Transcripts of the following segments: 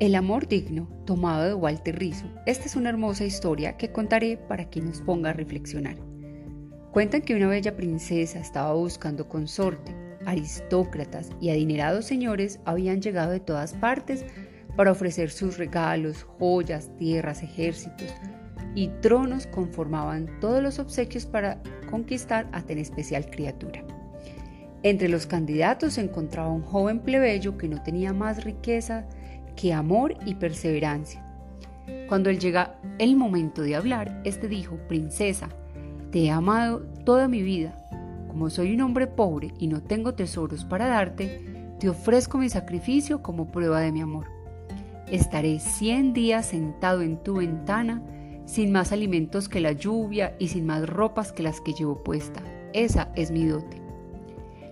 El amor digno, tomado de Walter Rizzo. Esta es una hermosa historia que contaré para quien nos ponga a reflexionar. Cuentan que una bella princesa estaba buscando consorte. Aristócratas y adinerados señores habían llegado de todas partes para ofrecer sus regalos, joyas, tierras, ejércitos y tronos conformaban todos los obsequios para conquistar a tan especial criatura. Entre los candidatos se encontraba un joven plebeyo que no tenía más riqueza que amor y perseverancia. Cuando él llega el momento de hablar, este dijo, Princesa, te he amado toda mi vida. Como soy un hombre pobre y no tengo tesoros para darte, te ofrezco mi sacrificio como prueba de mi amor. Estaré cien días sentado en tu ventana, sin más alimentos que la lluvia y sin más ropas que las que llevo puesta. Esa es mi dote.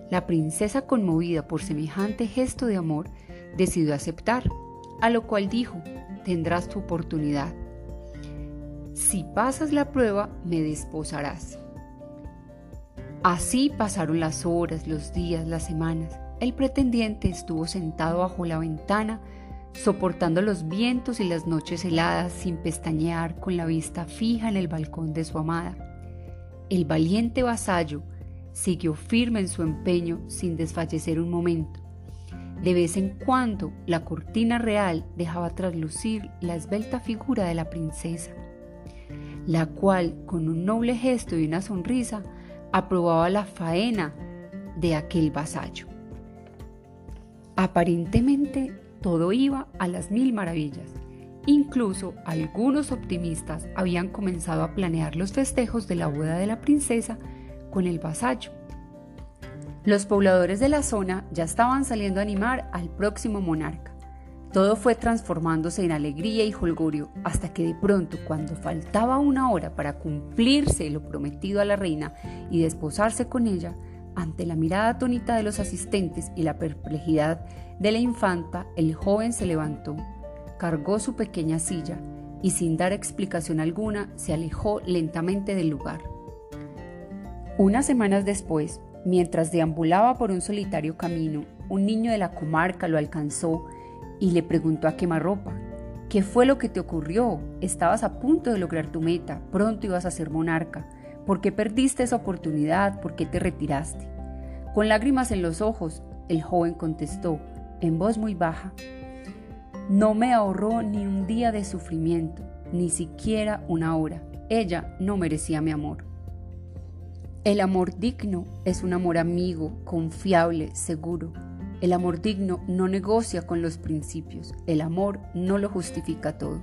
La princesa, conmovida por semejante gesto de amor, decidió aceptar a lo cual dijo, tendrás tu oportunidad. Si pasas la prueba, me desposarás. Así pasaron las horas, los días, las semanas. El pretendiente estuvo sentado bajo la ventana, soportando los vientos y las noches heladas sin pestañear, con la vista fija en el balcón de su amada. El valiente vasallo siguió firme en su empeño sin desfallecer un momento. De vez en cuando la cortina real dejaba traslucir la esbelta figura de la princesa, la cual con un noble gesto y una sonrisa aprobaba la faena de aquel vasallo. Aparentemente todo iba a las mil maravillas. Incluso algunos optimistas habían comenzado a planear los festejos de la boda de la princesa con el vasallo los pobladores de la zona ya estaban saliendo a animar al próximo monarca. Todo fue transformándose en alegría y holgorio hasta que de pronto, cuando faltaba una hora para cumplirse lo prometido a la reina y desposarse con ella, ante la mirada atónita de los asistentes y la perplejidad de la infanta, el joven se levantó, cargó su pequeña silla y sin dar explicación alguna se alejó lentamente del lugar. Unas semanas después, Mientras deambulaba por un solitario camino, un niño de la comarca lo alcanzó y le preguntó a quemarropa, ¿qué fue lo que te ocurrió? Estabas a punto de lograr tu meta, pronto ibas a ser monarca. ¿Por qué perdiste esa oportunidad? ¿Por qué te retiraste? Con lágrimas en los ojos, el joven contestó, en voz muy baja, no me ahorró ni un día de sufrimiento, ni siquiera una hora. Ella no merecía mi amor. El amor digno es un amor amigo, confiable, seguro. El amor digno no negocia con los principios. El amor no lo justifica todo.